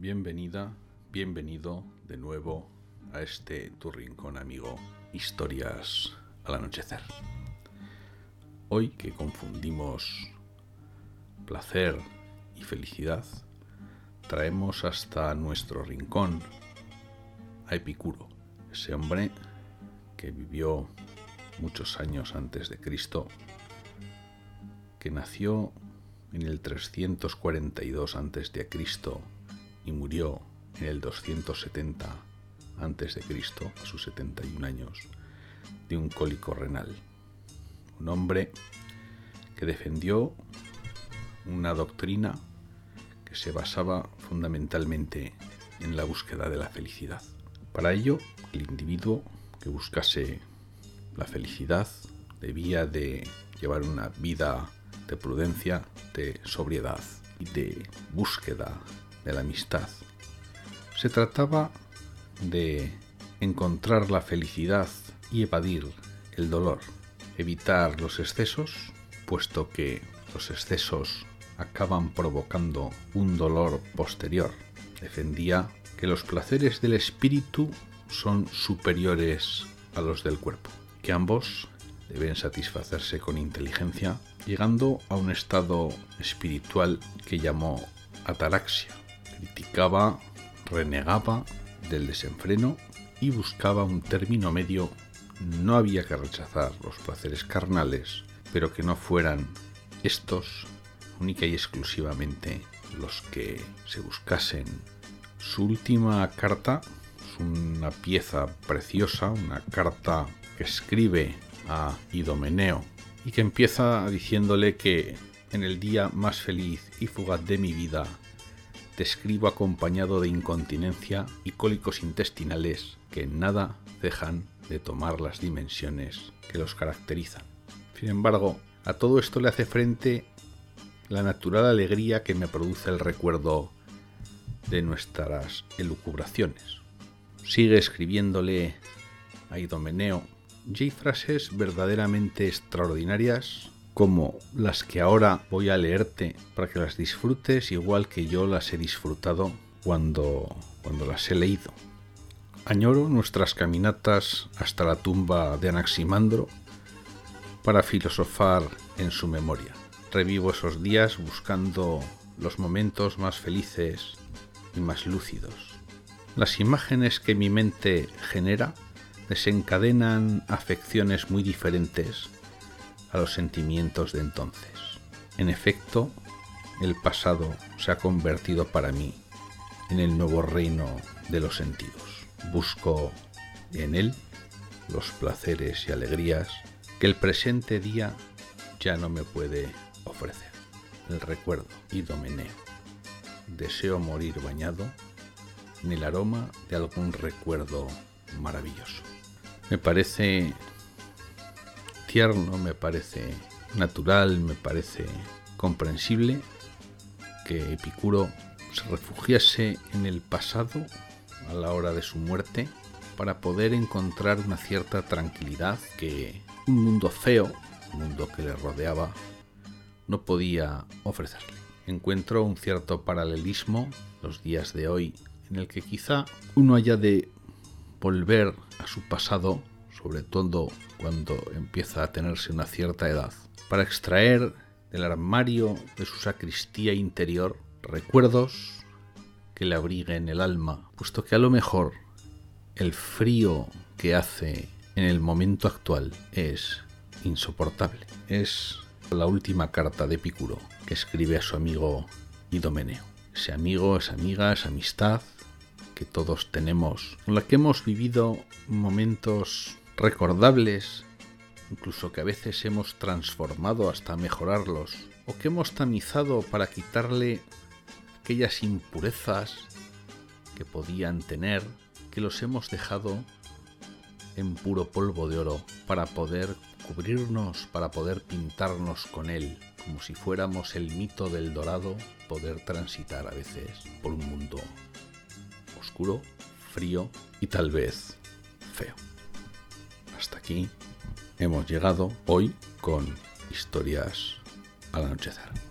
Bienvenida, bienvenido de nuevo a este tu rincón amigo, historias al anochecer. Hoy que confundimos placer y felicidad, traemos hasta nuestro rincón a Epicuro, ese hombre que vivió muchos años antes de Cristo, que nació en el 342 antes de Cristo y murió en el 270 a.C., a sus 71 años, de un cólico renal. Un hombre que defendió una doctrina que se basaba fundamentalmente en la búsqueda de la felicidad. Para ello, el individuo que buscase la felicidad debía de llevar una vida de prudencia, de sobriedad y de búsqueda de la amistad. Se trataba de encontrar la felicidad y evadir el dolor, evitar los excesos, puesto que los excesos acaban provocando un dolor posterior. Defendía que los placeres del espíritu son superiores a los del cuerpo, que ambos deben satisfacerse con inteligencia, llegando a un estado espiritual que llamó ataraxia, criticaba, renegaba del desenfreno y buscaba un término medio. No había que rechazar los placeres carnales, pero que no fueran estos única y exclusivamente los que se buscasen. Su última carta es una pieza preciosa, una carta que escribe a Idomeneo y que empieza diciéndole que en el día más feliz y fugaz de mi vida te escribo acompañado de incontinencia y cólicos intestinales que en nada dejan de tomar las dimensiones que los caracterizan. Sin embargo, a todo esto le hace frente la natural alegría que me produce el recuerdo de nuestras elucubraciones. Sigue escribiéndole a Idomeneo y hay frases verdaderamente extraordinarias como las que ahora voy a leerte para que las disfrutes igual que yo las he disfrutado cuando, cuando las he leído. Añoro nuestras caminatas hasta la tumba de Anaximandro para filosofar en su memoria. Revivo esos días buscando los momentos más felices y más lúcidos. Las imágenes que mi mente genera desencadenan afecciones muy diferentes a los sentimientos de entonces. En efecto, el pasado se ha convertido para mí en el nuevo reino de los sentidos. Busco en él los placeres y alegrías que el presente día ya no me puede ofrecer. El recuerdo idomeneo. Deseo morir bañado en el aroma de algún recuerdo maravilloso. Me parece tierno, me parece natural, me parece comprensible que Epicuro se refugiase en el pasado a la hora de su muerte para poder encontrar una cierta tranquilidad que un mundo feo, un mundo que le rodeaba, no podía ofrecerle. Encuentro un cierto paralelismo los días de hoy en el que quizá uno haya de volver a su pasado sobre todo cuando empieza a tenerse una cierta edad, para extraer del armario de su sacristía interior recuerdos que le abriguen el alma, puesto que a lo mejor el frío que hace en el momento actual es insoportable. Es la última carta de Epicuro que escribe a su amigo Idomeneo. Ese amigo, esa amiga, esa amistad que todos tenemos, con la que hemos vivido momentos recordables, incluso que a veces hemos transformado hasta mejorarlos, o que hemos tamizado para quitarle aquellas impurezas que podían tener, que los hemos dejado en puro polvo de oro para poder cubrirnos, para poder pintarnos con él, como si fuéramos el mito del dorado, poder transitar a veces por un mundo oscuro, frío y tal vez feo aquí hemos llegado hoy con historias al anochecer.